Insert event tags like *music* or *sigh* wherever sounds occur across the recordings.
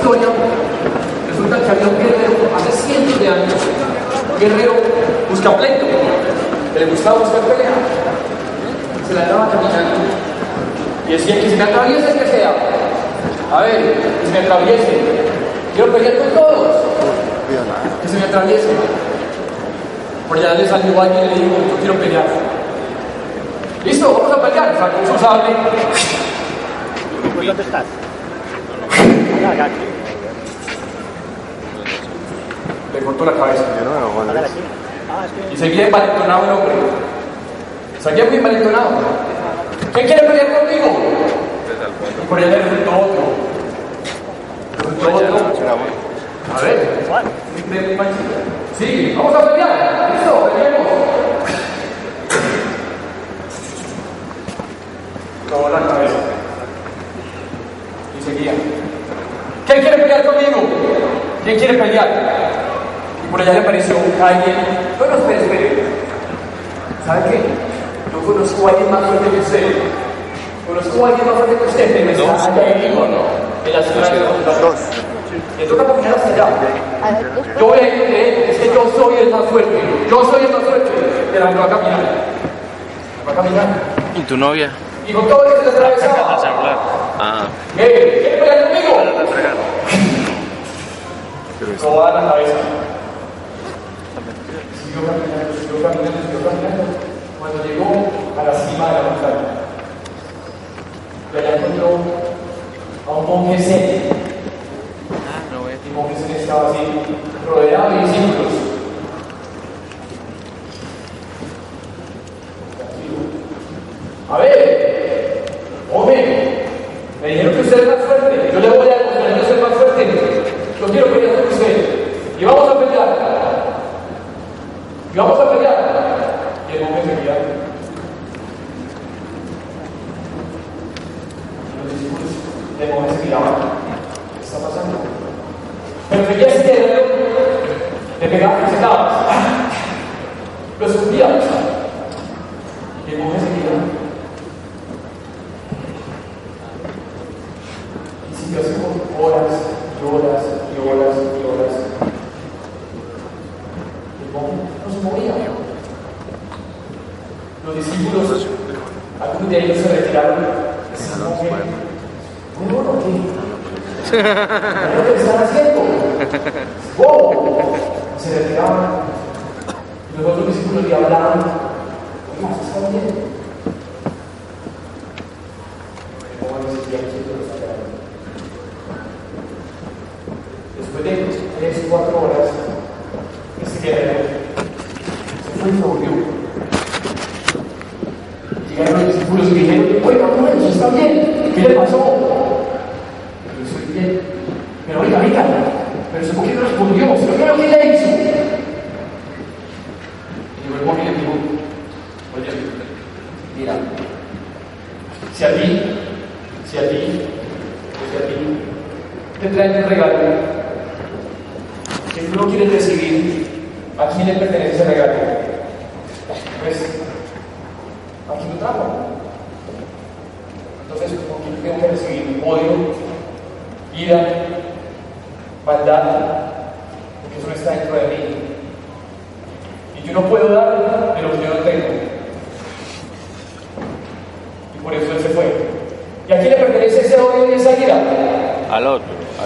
historia, resulta que había un guerrero hace cientos de años, un guerrero busca pleito, le gustaba buscar pelea. Se la andaba caminando y decía que si me atraviesa que sea. A ver, que se me atraviese. Quiero pelear con todos. Que se me atraviese. Por allá le salió alguien y le dijo, yo quiero pelear. Listo, vamos a pelear. Sacó su sable. ¿Dónde estás? Le cortó la cabeza. Y seguía envalentonado el hombre. Seguía muy envalentonado. ¿Quién quiere pelear conmigo? Y por allá le resultó otro. Resultó otro. A ver. Sí, vamos a pelear. Listo, peleemos. Clavó la cabeza. Y seguía. ¿Quién quiere pelear conmigo? ¿Quién quiere pelear? Y por allá le apareció alguien. Bueno, espere, espere. ¿Sabe qué? Yo conozco a alguien más fuerte que usted. Conozco a alguien más fuerte que usted, pero está allá en Líbano, en la ciudad de Dos. Le toca caminar hasta allá. Yo voy a ir donde él, es que yo soy el más fuerte. Yo soy el más fuerte. Y ahora me va a caminar. Va a caminar. ¿Y tu novia? Y con todo eso se atravesaba. *laughs* Ah, ¿Qué? ¿Quiere pelear conmigo? Sobaba la cabeza. Siguió caminando, siguió caminando, siguió caminando. Cuando llegó a la cima de la montaña, y allá encontró a un monje zen. El monje zen estaba así, rodeado de discípulos. A ver, hombre, me dijeron que usted es más fuerte. Yo le voy a demostrar que yo soy más fuerte. Yo quiero pelear con usted. Y vamos a pelear. Y vamos a pelear. Y el hombre seguía. Y los discípulos del hombre se miraban. ¿Qué está pasando? Pero seguía ese guerrero. Le pegaba patadas. Lo escupía. Y el hombre seguía. Y siguió así por horas y horas y horas y horas. El monje no se movía. Los discípulos, algunos de ellos se retiraron. Ese monje, muy bueno, ¿qué? ¿Qué es lo que están haciendo? ¡Wow! Se retiraban. Y los otros discípulos le hablaban. Oiga, ¿se está bien? El monje seguía quieto, no sabía nada. Después de tres o cuatro horas, ese guerrero se fue y se volvió. Llegaron los discípulos y dijeron, oiga, bueno, está bien, ¿qué le pasó? Yo estoy bien. Pero oiga, oiga, pero ¿por qué no respondió? ¿Se lo que le hizo? Y llegó el monje y le dijo, oye, mira, si a ti, si a ti, si a ti, te traen un regalo que tú no quieres recibir, ¿a quién le pertenece ese regalo? Pues, ¿a quién lo trajo? Entonces, ¿por qué tengo que recibir odio, ira, maldad? Porque eso no está dentro de mí. Y yo no puedo dar de lo que yo no tengo. Y por eso él se fue. ¿Y a quién le pertenece ese odio y esa ira? Al otro. A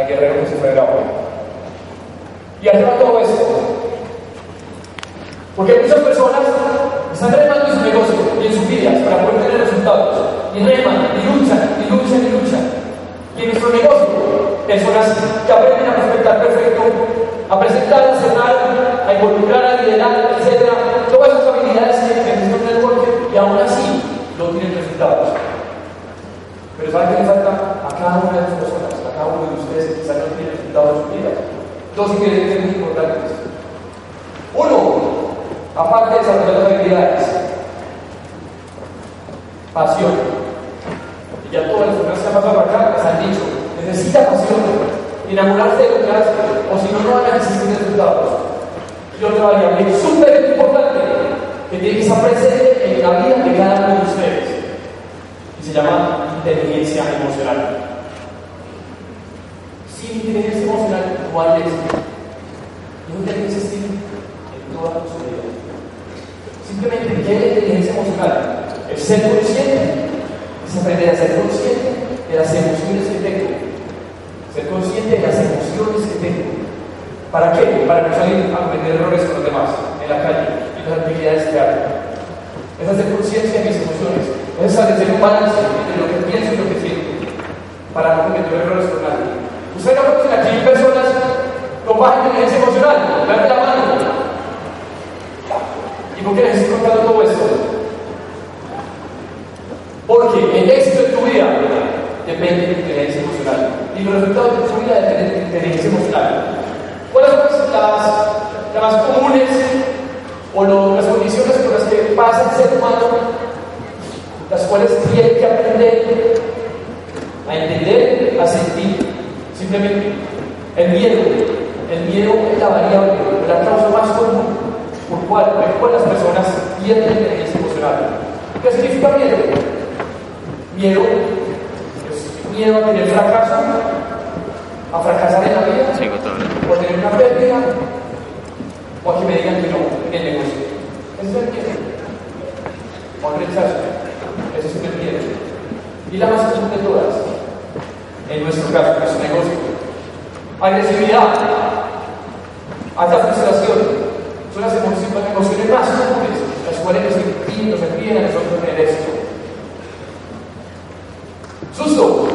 ver. guerrero que del agua. Y arriba todo esto. Porque muchas personas están remando en su negocio y en sus vidas para poder tener resultados. Y reman, y luchan, y luchan, y luchan. Y en nuestro negocio, personas que aprenden a respetar perfecto, a presentar, a cerrar, a involucrar, a liderar, etc. Todas esas habilidades que necesitan un networker y aún así no tienen resultados. Pero ¿saben qué le falta cada una de las personas, cada uno de ustedes que quizás no tienen resultados en su vida? Dos ingredientes muy importantes. Uno, aparte de desarrollar las habilidades, pasión. Y ya todas las personas que han pasado acá les han dicho, necesita pasión, enamorarse de lo que hace, o si no, no van a existir resultados. Y otra variable súper importante que tiene que estar en la vida de cada uno de ustedes y se llama inteligencia emocional. No hay éxito. Y no tiene que existir en toda su vida. Simplemente, ¿qué es la inteligencia emocional? El ser consciente es aprender a ser consciente de las emociones que tengo. Ser consciente de las emociones que tengo. ¿Para qué? Para no salir a cometer errores con los demás en la calle y las actividades que hago. Es hacer conciencia de mis emociones. Es establecer un balance entre lo que pienso y lo que siento. Para no cometer errores con nadie. Usted no conoce aquí hay personas con baja inteligencia emocional. Levante la mano. ¿Y por qué les estoy todo esto? Porque el éxito de tu vida depende de tu inteligencia emocional. Y los resultados de tu vida dependen de tu inteligencia emocional. ¿Cuáles son las, las más comunes o las condiciones por las que pasa el ser humano, las cuales tiene que aprender a entender, a sentir? Simplemente el miedo. El miedo es la variable, la causa más común por cual, por cual las personas pierden inteligencia emocional. ¿Qué significa miedo? Miedo es miedo a tener fracaso, a fracasar en la vida, Sigo todavía. o a tener una pérdida, o a que me digan que no en el negocio. Ese es el miedo. O al rechazo. Ese es el miedo. Y la más común de todas, en nuestro caso, en nuestro negocio. Agresividad, alta frustración, son las emociones, más comunes, las cuales nos impiden, a nosotros tener éxito. Susto,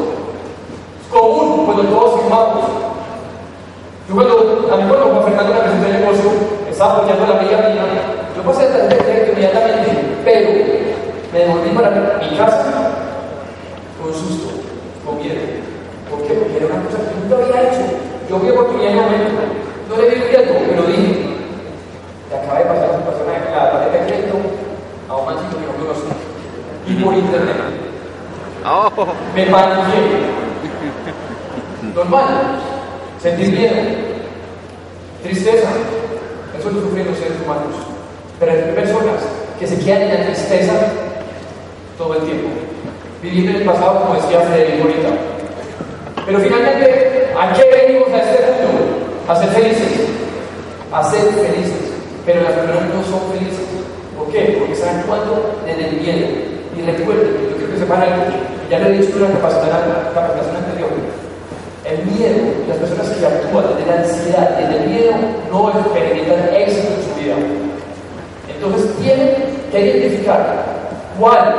común cuando todos firmamos. Yo cuando, a mí cuando Fernando me presentó el negocio, estaba apoyando la amiga mía, yo pasé a tarjeta inmediatamente, pero me devolví para mi casa con susto, con miedo. ¿Por qué? Porque era una cosa que nunca había hecho. Yo vi oportunidad en el momento, no le di riesgo, pero dije, le acaba de pasar a una persona de la tarjeta de crédito a un mancito que no conozco. Y por internet. Oh, Me paniqué. Normal. Sentir miedo. Tristeza. Eso lo sufren los seres humanos. Pero hay personas que se quedan en la tristeza todo el tiempo. Viviendo en el pasado, como decía Federico ahorita. Pero finalmente, ¿a qué venimos a este mundo? A ser felices. A ser felices. Pero las personas no son felices. ¿Por qué? Porque están actuando desde el miedo. Y recuerden, yo quiero que sepan algo, que ya he dicho en la capacitación, anterior. El miedo, las personas que actúan desde la ansiedad, desde el miedo, no experimentan éxito en su vida. Entonces tienen que identificar cuál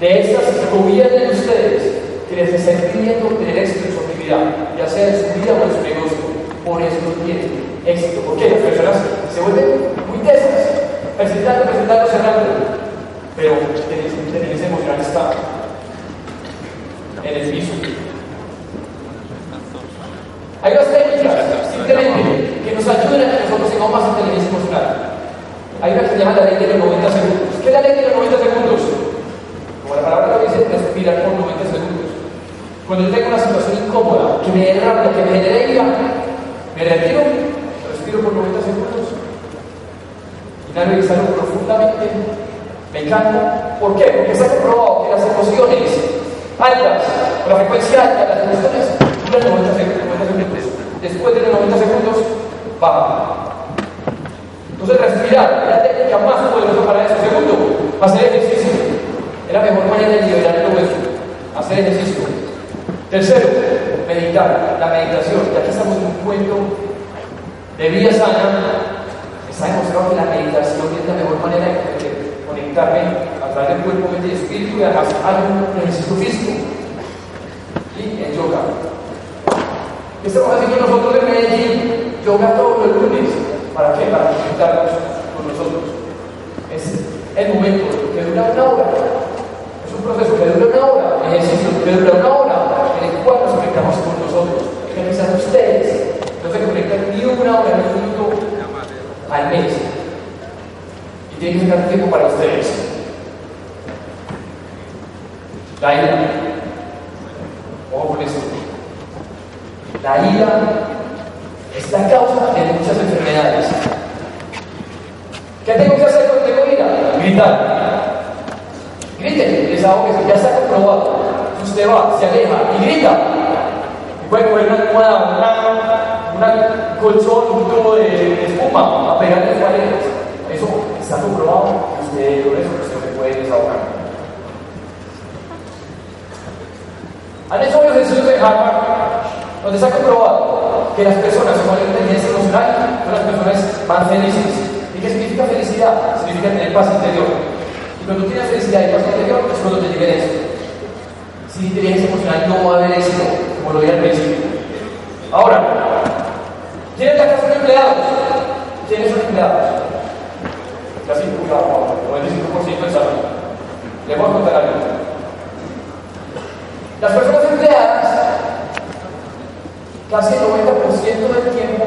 de estas gobiernen ustedes que les está impidiendo tener éxito en su actividad, ya sea en su vida o en su negocio. Por eso no tienen éxito. ¿Por qué? Las personas se vuelven muy tesas, presentando, presentando, cerrando. Pero la inteligencia emocional está en el piso. Hay unas técnicas, simplemente, que nos ayudan a que nosotros tengamos más inteligencia emocional. Hay una que se llama la ley de los 90 segundos. ¿Qué es la ley de los 90 segundos? Como la palabra lo dice, respirar por 90 segundos. Cuando yo tengo una situación incómoda, que me dé rabia, que me genere ira, me retiro, respiro por 90 segundos. Y exhalo profundamente. Me encanta. ¿Por qué? Porque se ha comprobado que las emociones altas, la frecuencia alta, las emociones duran 90 segundos. 90 segundos. Después de los 90 segundos, bajan. Entonces, respirar es la técnica más poderosa para eso. Segundo, hacer ejercicio. Es la mejor manera de liberar todo eso. Hacer ejercicio. Tercero, meditar. La meditación. Ya que estamos en un cuento de vida sana, está demostrado que la meditación es la mejor manera de conectarme través del cuerpo, mente y espíritu y además hago un ejercicio físico. Y el yoga. ¿Qué estamos haciendo nosotros en Medellín? Yoga todos los lunes. ¿Para qué? Para conectarnos con nosotros. Es el momento que dura una hora. Es un proceso que dura una hora. Ejercicio que dura una hora. En el cual nos conectamos con nosotros. Que quizás ustedes no se conectan ni una hora, ni un minuto al mes. Y tienen que sacar tiempo para ustedes. La ira. Ojo con eso. La ira es la causa de muchas enfermedades. ¿Qué tengo que hacer cuando tengo ira? Gritar. Griten, desahógese, ya está comprobado. Si usted va, se aleja y grita, y puede coger una almohada, una una colchón, un tubo de, de espuma a pegar en las paredes. Eso está comprobado que usted con eso usted se puede desahogar. Han hecho varios estudios de Harvard donde se ha comprobado que las personas con mayor inteligencia emocional son las personas más felices. ¿Y qué significa felicidad? Significa tener paz interior. Y cuando tienes felicidad y paz interior es cuando te llega eso. Sin inteligencia emocional no va a haber éxito, como lo dije al principio. Ahora, ¿quiénes de acá son empleados? ¿Quiénes son empleados? Casi un 95% del salón. Les voy a contar algo. Las personas empleadas, casi el 90% del tiempo,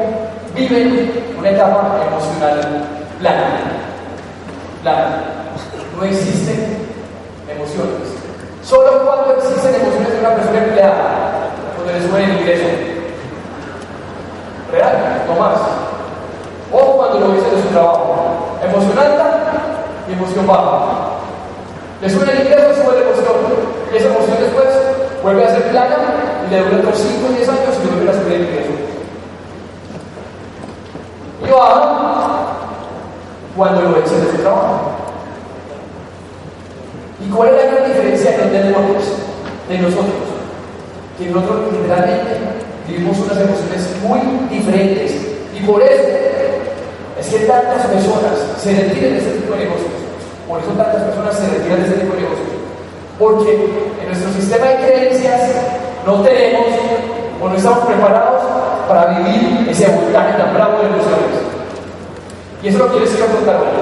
viven una etapa emocional plana. Plana. No existen emociones. Solo cuando existen emociones de una persona empleada, cuando le suben el ingreso. Real, no más. O cuando lo dice de su trabajo. Emoción alta y emoción baja. Le sube el ingreso, sube la emoción. Esa emoción después vuelve a ser plana y le dura otros 5 o 10 años y vuelve a subir el ingreso. Y baja cuando lo echen de su trabajo. ¿Y cuál es la gran diferencia que tenemos de nosotros? Que nosotros literalmente vivimos unas emociones muy diferentes. Y por eso es que tantas personas se retiran de este tipo de negocios. Por eso tantas personas se retiran de este tipo de negocios. Porque en nuestro sistema de creencias no tenemos o no estamos preparados para vivir ese voltaje tan bravo de emociones. Y eso lo quiero decir a contar hoy.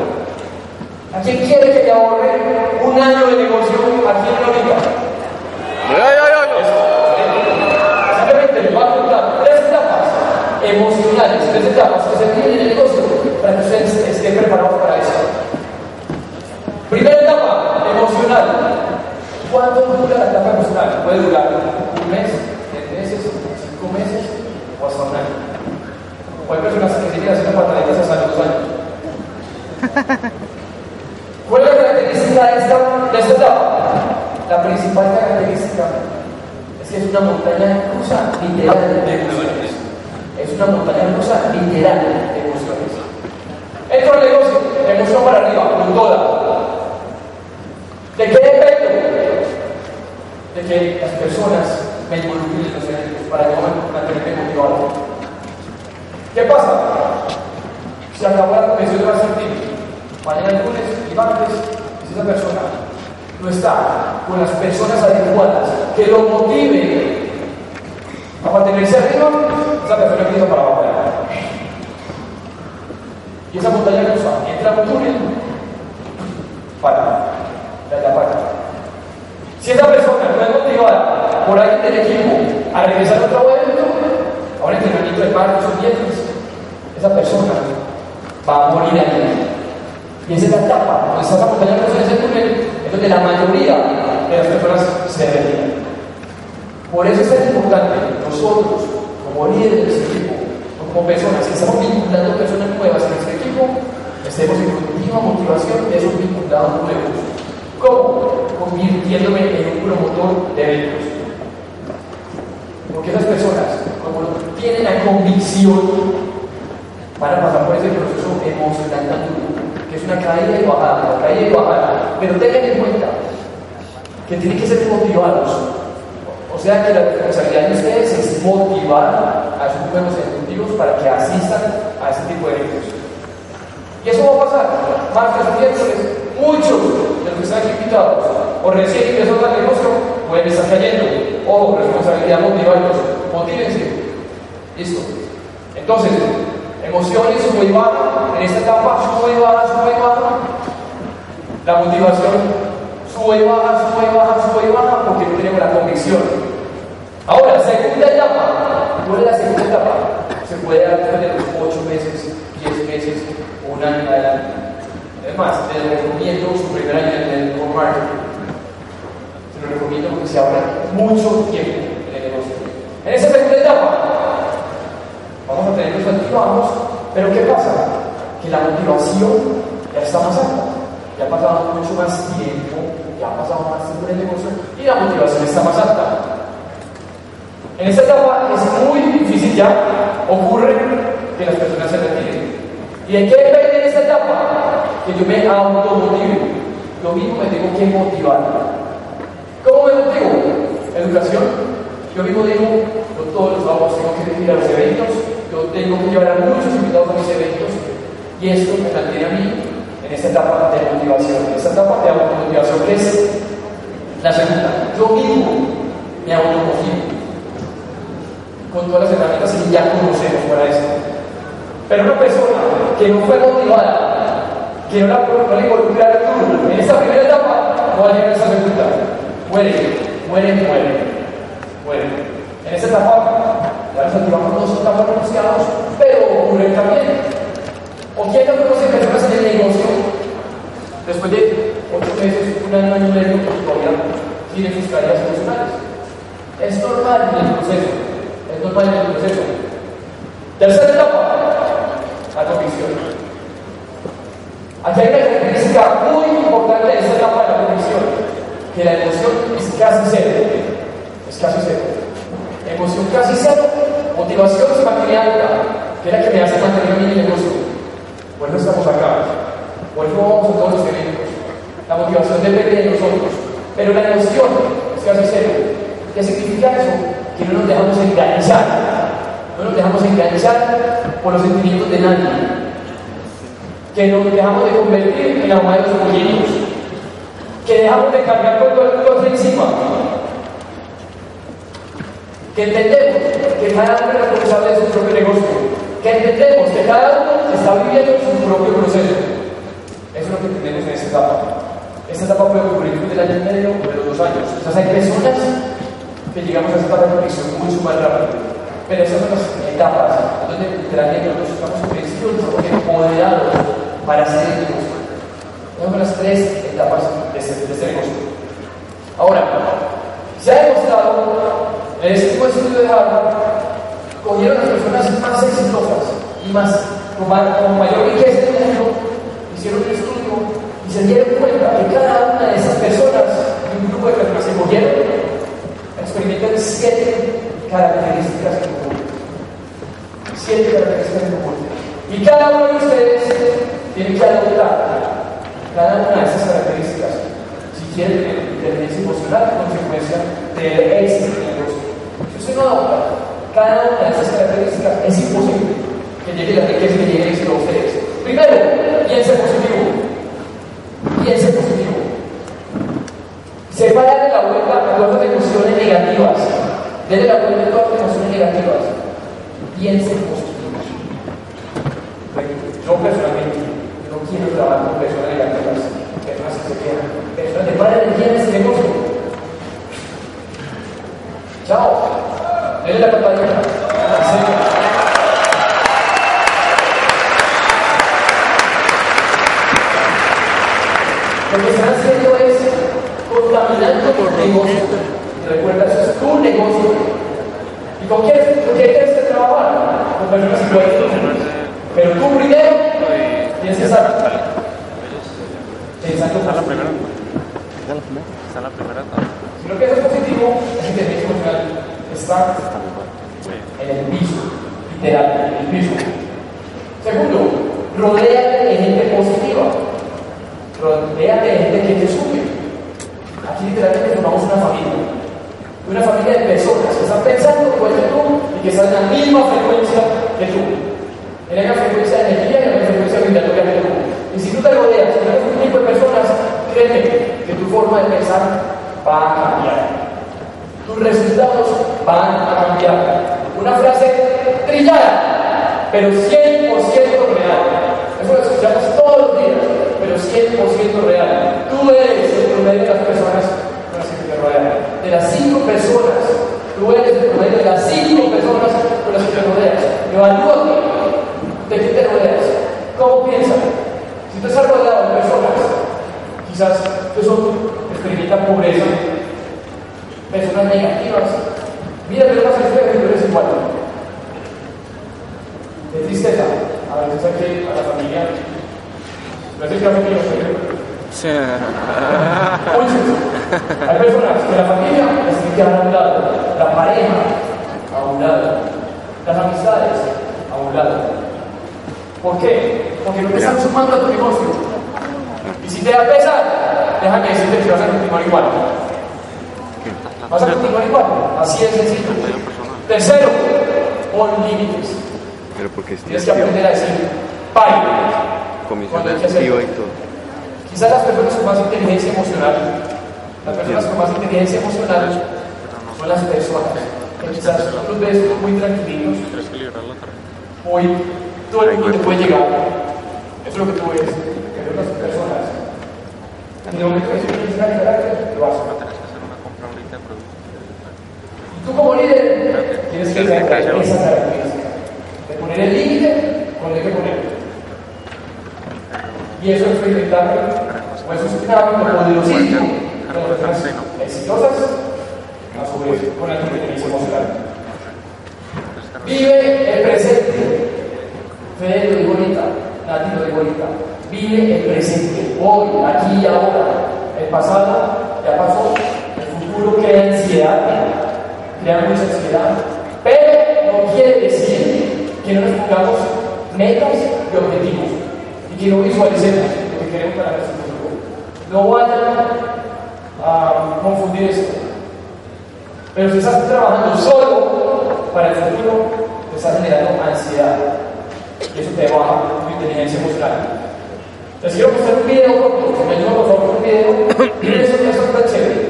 ¿A quién quiere que le ahorre un año de negocio aquí en la vida? Simplemente le voy a contar tres etapas emocionales, tres etapas que se tienen en el negocio para que ustedes estén preparados para eso. Primera etapa emocional. ¿Cuánto dura la etapa emocional? Puede durar un mes, tres meses, cinco meses o hasta un año. O hay personas que se quedan haciendo pataletas hasta dos años. *laughs* ¿Cuál es la característica de esta, de esta etapa? La principal característica es que es una montaña rusa literal de emociones. Es una montaña rusa literal de emociones. Entro al negocio, emoción para arriba, con toda. ¿De qué depende? De que las personas me involucren en los eventos para yo mantenerme motivado. ¿Qué pasa? Se acabó la convención de Barcelona mañana lunes y martes, si esa persona no está con las personas adecuadas que lo motiven a mantenerse arriba, esa persona empieza para abajo. Y esa montaña rusa entra en un túnel, para, la para. Si esa persona no es por alguien del equipo a regresar otro evento, a un entrenamiento de parques o viernes, esa persona va a morir ahí. Y esa es la etapa, cuando estás acompañando en ese túnel, es donde la mayoría de las personas se retiran. Por eso es tan importante nosotros, como líderes de equipo, como personas que estamos vinculando personas nuevas en nuestro equipo, estemos en continua motivación de esos vinculados nuevos. ¿Cómo? Convirtiéndome en un promotor de eventos. Porque esas personas, como tienen la convicción, van a pasar por ese proceso emocional tan duro que es una caída y bajada, caída y bajada. Pero tengan en cuenta que tienen que ser motivados. O sea que la responsabilidad de ustedes es motivar a sus nuevos ejecutivos para que asistan a ese tipo de eventos. Y eso va a pasar. Martes o miércoles, muchos de los que están aquí invitados o recién ingresados al negocio pueden estar cayendo. Ojo, responsabilidad motivarlos. Motívense. Listo. Entonces, emociones baja, en esta etapa y baja. La motivación sube y baja, porque tenemos la convicción. Ahora, segunda etapa. ¿Cuál es la segunda etapa? Se puede dar después de los 8 meses, 10 meses, un año adelante. Es más, les recomiendo su primer año en el marketing. Se lo recomiendo porque se ahorra mucho tiempo en el negocio. En esa segunda etapa, vamos a tener los activamos, pero ¿qué pasa? Que la motivación ya está más alta, ya ha pasado mucho más tiempo, ya ha pasado más tiempo en el negocio y la motivación está más alta. En esta etapa es muy difícil ya ocurre que las personas se retiren. ¿Y en qué depende en esta etapa? Que yo me automotive. Yo mismo me tengo que motivar. ¿Cómo me motivo? Educación. Yo mismo digo, yo todos los sábados tengo que ir a los eventos, yo tengo que llevar a muchos invitados a mis eventos, y esto me mantiene a mí en esta etapa de motivación, esta etapa de automotivación es la segunda. Yo mismo me automotivo con todas las herramientas que ya conocemos para esto. Pero una persona que no fue motivada, que no, la, no involucraron en esta primera etapa, no va a llegar a esa segunda. Muere, muere, muere, muere. En esa etapa, ya nos activamos dos estamos renunciados, pero ocurre también. ¿O quién no conoce personas en el negocio? Después de ocho meses, un año, año y medio, que todavía tienen sus tareas emocionales. Es normal en el proceso. Es normal en el proceso. Tercera etapa, la convicción. Aquí hay una característica muy importante de esta etapa de la convicción, que la emoción es casi cero. Es casi cero. Emoción casi cero, motivación se mantiene alta, que es que me hace mantener mi negocio. Por eso estamos acá. Por eso vamos a todos los eventos. La motivación depende de nosotros. Pero la emoción es casi cero. ¿Qué significa eso? Que no nos dejamos enganchar. No nos dejamos enganchar por los sentimientos de nadie. Que nos dejamos de convertir en la de los. Que dejamos de cargar con todo el mundo encima. Que entendemos que cada uno es responsable de su propio negocio. Que entendemos que cada uno está viviendo su propio proceso. Eso es lo que entendemos en esta etapa. Esta etapa puede ocurrir del año y medio o de los dos años. Entonces hay personas que llegamos a esta etapa de convicción mucho más rápido. Pero esas son las etapas donde literalmente nosotros estamos convencidos, empoderados para hacer el negocio. Son las tres etapas de este, de negocio. Ahora, se ha demostrado en tipo de estudio de Harvard, cogieron las personas más exitosas y más con, con mayor riqueza del mundo, hicieron un estudio y se dieron cuenta que cada una de esas personas, un grupo de personas que cogieron, experimentan siete características en común. Siete características en común. Y cada uno de ustedes tiene que adoptar cada una de esas características si quiere tener inteligencia emocional, consecuencia del éxito del negocio. Si usted no adopta cada una de esas características, es imposible que llegue la riqueza que llegue el a ustedes. Primero, piense positivo. Piense positivo. Sepárale la vuelta a todas las emociones negativas. Dele la vuelta a todas las emociones negativas. Piense positivo. Yo personalmente no quiero trabajar con personas negativas, personas que se quedan, personas que para energía en ese negocio. Chao. Dele la campanita. Lo que están haciendo es contaminando tu negocio. Recuerda, eso es tu negocio. ¿Y con quién, con quién quieres que trabajar? Con personas iguales. Pero tú primero tienes que estar pensando Está la positivo. primera. ¿Está la primera? Está la primera. Si no piensas positivo, es inteligencia emocional está en el piso, literal, en el piso. Segundo, rodéate de gente positiva. Rodéate de gente que te sube. Aquí literalmente formamos una familia. Una familia de personas que están pensando igual que tú y que están en la misma frecuencia que tú. En la frecuencia de energía y en la frecuencia vibratoria que tú. Y si tú te rodeas de un tipo de personas, créeme que tu forma de pensar va a cambiar. Tus resultados van a cambiar. Una frase trillada, pero 100% real. Eso lo escuchamos todos los días, pero 100% real. Tú eres el promedio de las personas con las que te rodean. De las cinco personas, tú eres el promedio de las cinco personas con las que te rodeas. Evalúate de qué te rodeas. ¿Cómo piensas? Si tú estás rodeado de personas, quizás que son, experimentan pobreza, personas negativas, mira que más espejo y tú eres igual. De tristeza, a veces hay que a la familia, el caso que yo. Muchos. Hay personas que la familia les tiene que dar a un lado, la pareja a un lado, las amistades a un lado. ¿Por qué? Porque no te están sumando a tu negocio. Y si te da pesar, déjame decirte que vas a continuar igual. Vas a continuar igual. Así es sencillo. Tercero, pon límites. Pero porque es Tienes que aprender a decir, pare. comisión activa y todo. Quizás las personas con más inteligencia emocional, las personas con más inteligencia emocional son las personas que quizás tú los ves muy tranquilitos, muy, todo el mundo te puede llegar. Eso es lo que tú ves, que ves las personas. Y lo que tú ves es carácter, lo haces. Y tú como líder tienes que tener esa característica de poner el límite cuando hay que ponerlo. Y eso es experimentarlo, o eso es un hábito poderosísimo de exitosas, su vez con inteligencia emocional. Vive el presente. Fede lo digo ahorita, Nati lo digo ahorita. Vive el presente, hoy, aquí y ahora. El pasado ya pasó, el futuro crea ansiedad, crea mucha ansiedad. Pero no quiere decir que no nos pongamos metas y objetivos y que no visualicemos lo que queremos para nuestro futuro. No vayan confundir esto. Pero si estás trabajando solo para el futuro, te estás generando ansiedad. Y eso te baja tu inteligencia emocional. Les quiero mostrar un video me ayuda por favor un video. Miren eso, está chévere.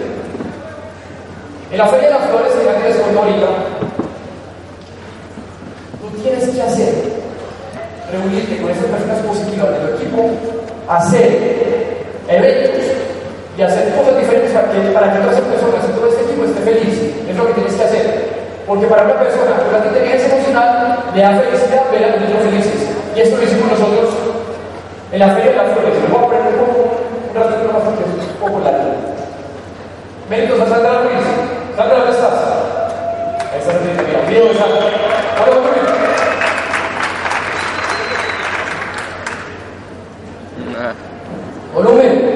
En la Feria de las Flores, en la que les cuento tú tienes que hacer, reunirte con esas personas positivas de tu equipo, hacer eventos y hacer cosas diferentes para que, para que otras personas y todo este equipo esté feliz. Es lo que tienes que hacer. Porque para una persona con la inteligencia emocional le da felicidad ver a los niños felices. Y esto lo hicimos nosotros en la Feria de las Flores. Me voy a aprender un poco, un ratito más porque es un poco largo. Méritos a Sandra Ruiz. Sandra, ¿dónde estás? Video de Sandra. Hola, hola. Ah, Volumen.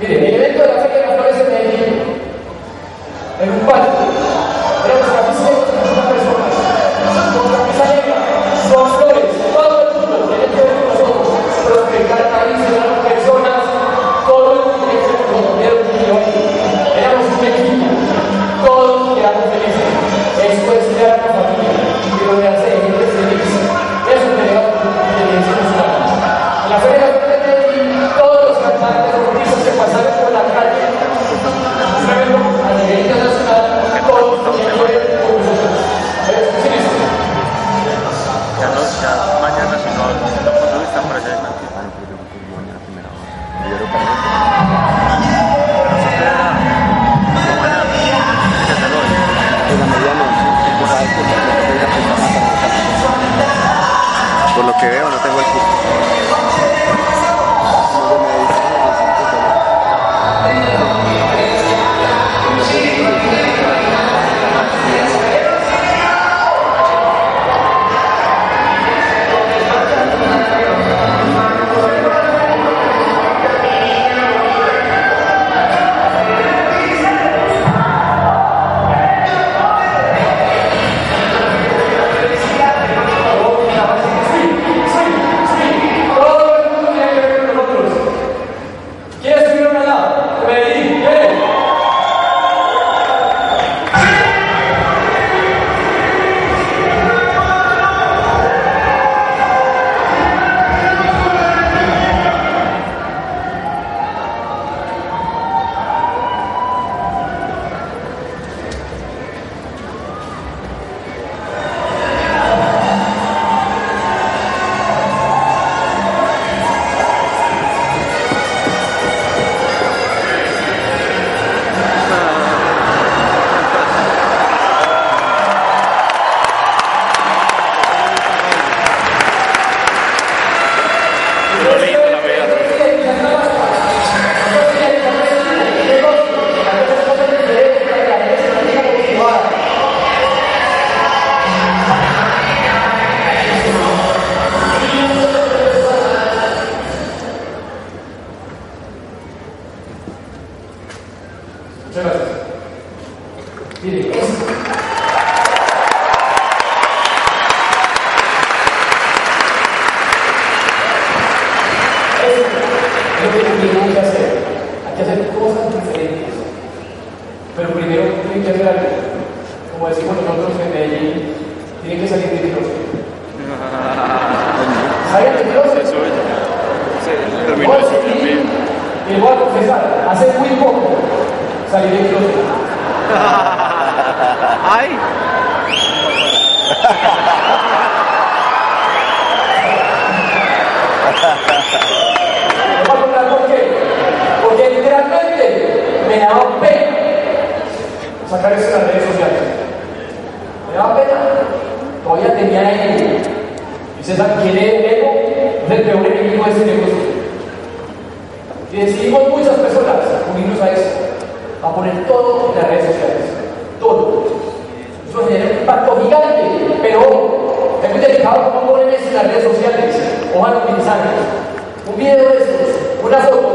Mire,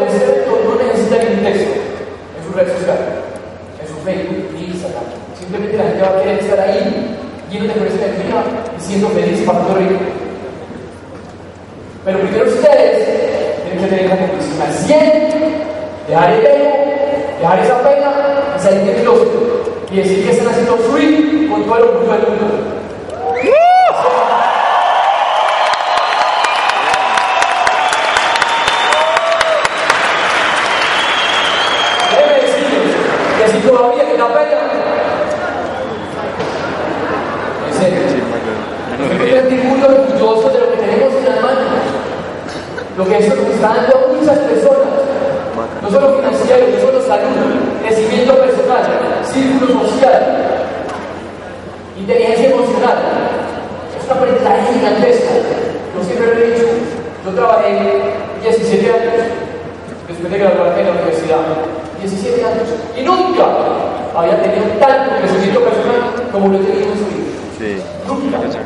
no necesitan el texto en su red social, en su Facebook, en Instagram. Simplemente la gente va a querer estar ahí, lleno de perspectiva y siendo feliz para todo rico. Pero primero ustedes tienen que tener la convicción al 100, dejar el ego, dejar esa pena y salir del closet. Y decir que están haciendo free con todo el orgullo del mundo. y nunca había tenido tanto crecimiento personal como lo he tenido en su vida. Nunca.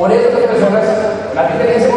Por estas personas, la diferencia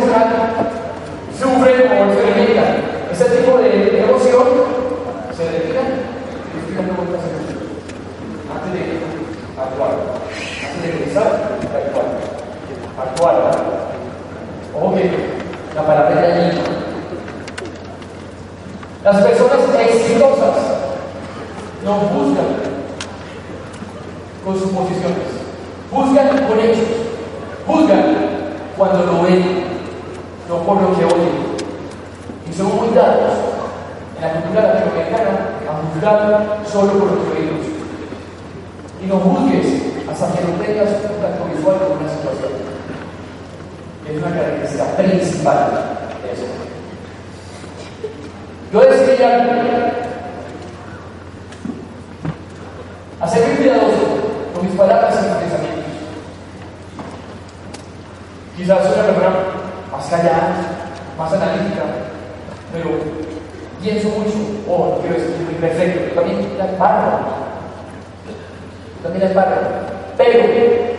Pero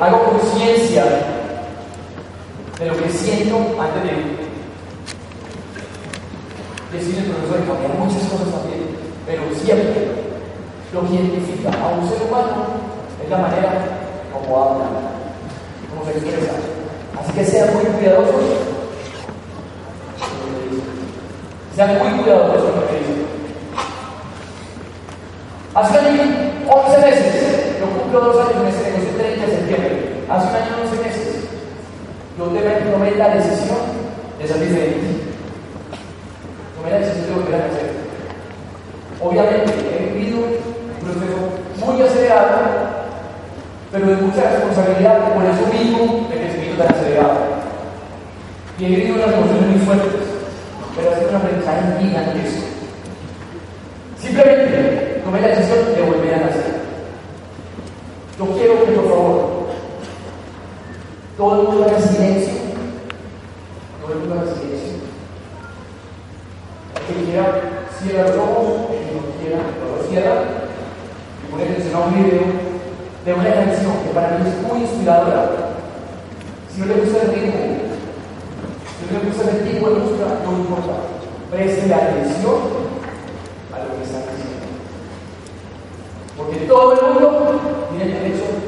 hago conciencia de lo que siento antes de vivir. Decir el profesor cambiar muchas cosas también, pero siempre lo que identifica a un ser humano es la manera como habla, como se expresa. Así que sean muy cuidadosos. Sean muy cuidadosos con lo que dicen. Hasta allí 11 veces cumplo dos años en este negocio el 30 de septiembre, hace un año 11 meses, yo tomé la decisión de salir de ahí. Tomé la decisión de lo volver a hacer. Obviamente, he vivido un proceso muy acelerado, pero de mucha responsabilidad por eso mismo el crecimiento tan acelerado. Y he vivido unas emociones muy fuertes, pero ha sido un aprendizaje gigantesco. Simplemente tomé la decisión Todo el mundo silencio. Todo el mundo silencio. El que quiera, cierra los ojos. El que no quiera, no lo cierra. Y pone atención a un video de una canción que para mí es muy inspiradora. Si no le gusta el ritmo, si no le gusta el ritmo de música, no importa. Preste atención a lo que está diciendo. Porque todo el mundo tiene derecho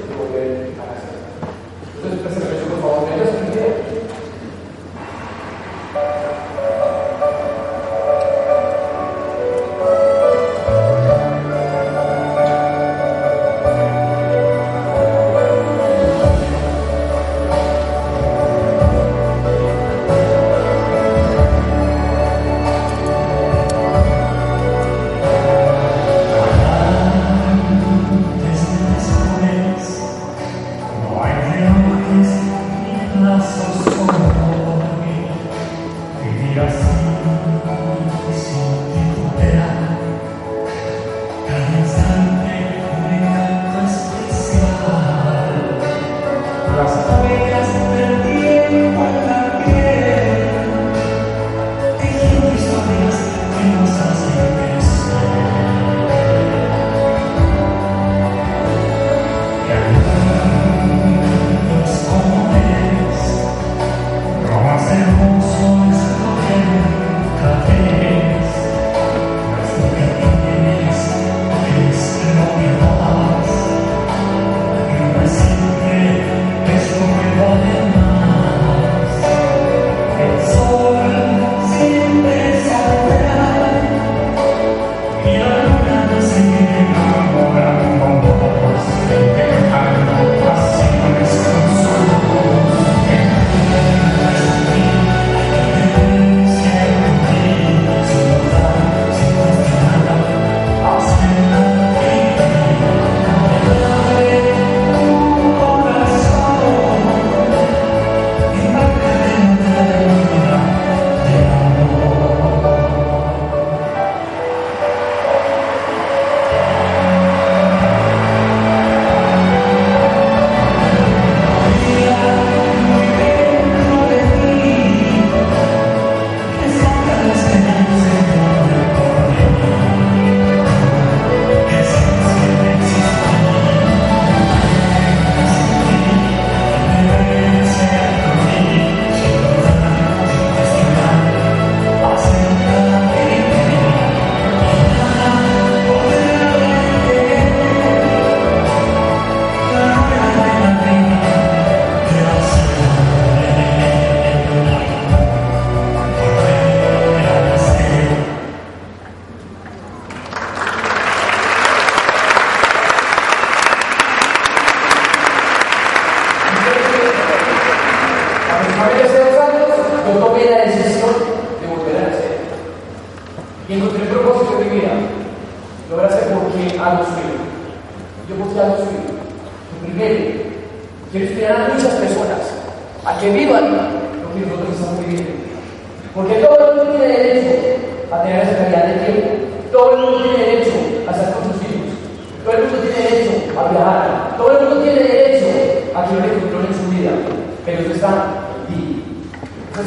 Zaidi.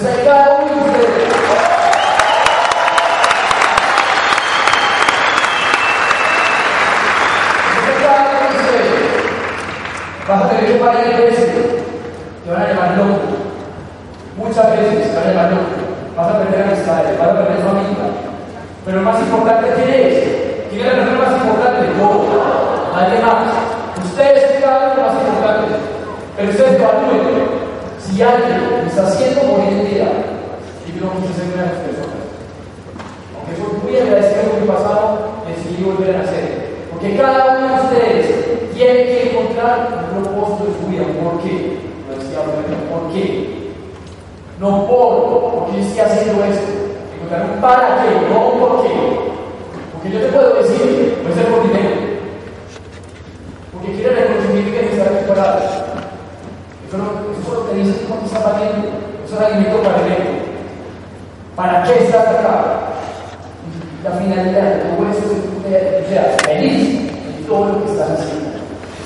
Zaidi. Zaidi.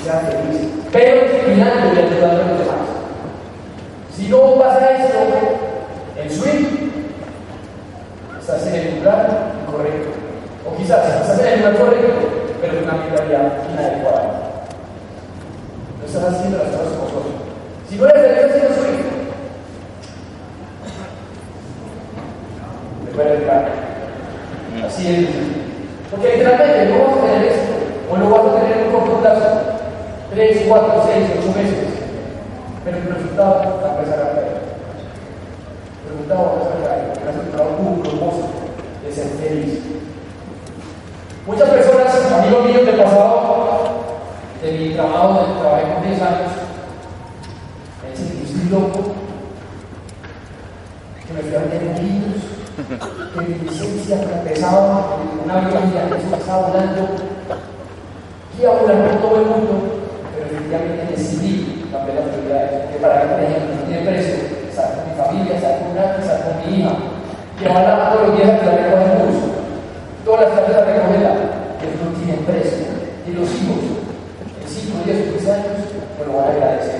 sea feliz, pero cuidando y ayudando a los demás. Si no pasa esto, el swing, estás en el lugar correcto. O quizás estás en el lugar correcto, pero con una mentalidad y los hijos, en 5, 10, 15 años, me lo van a agradecer.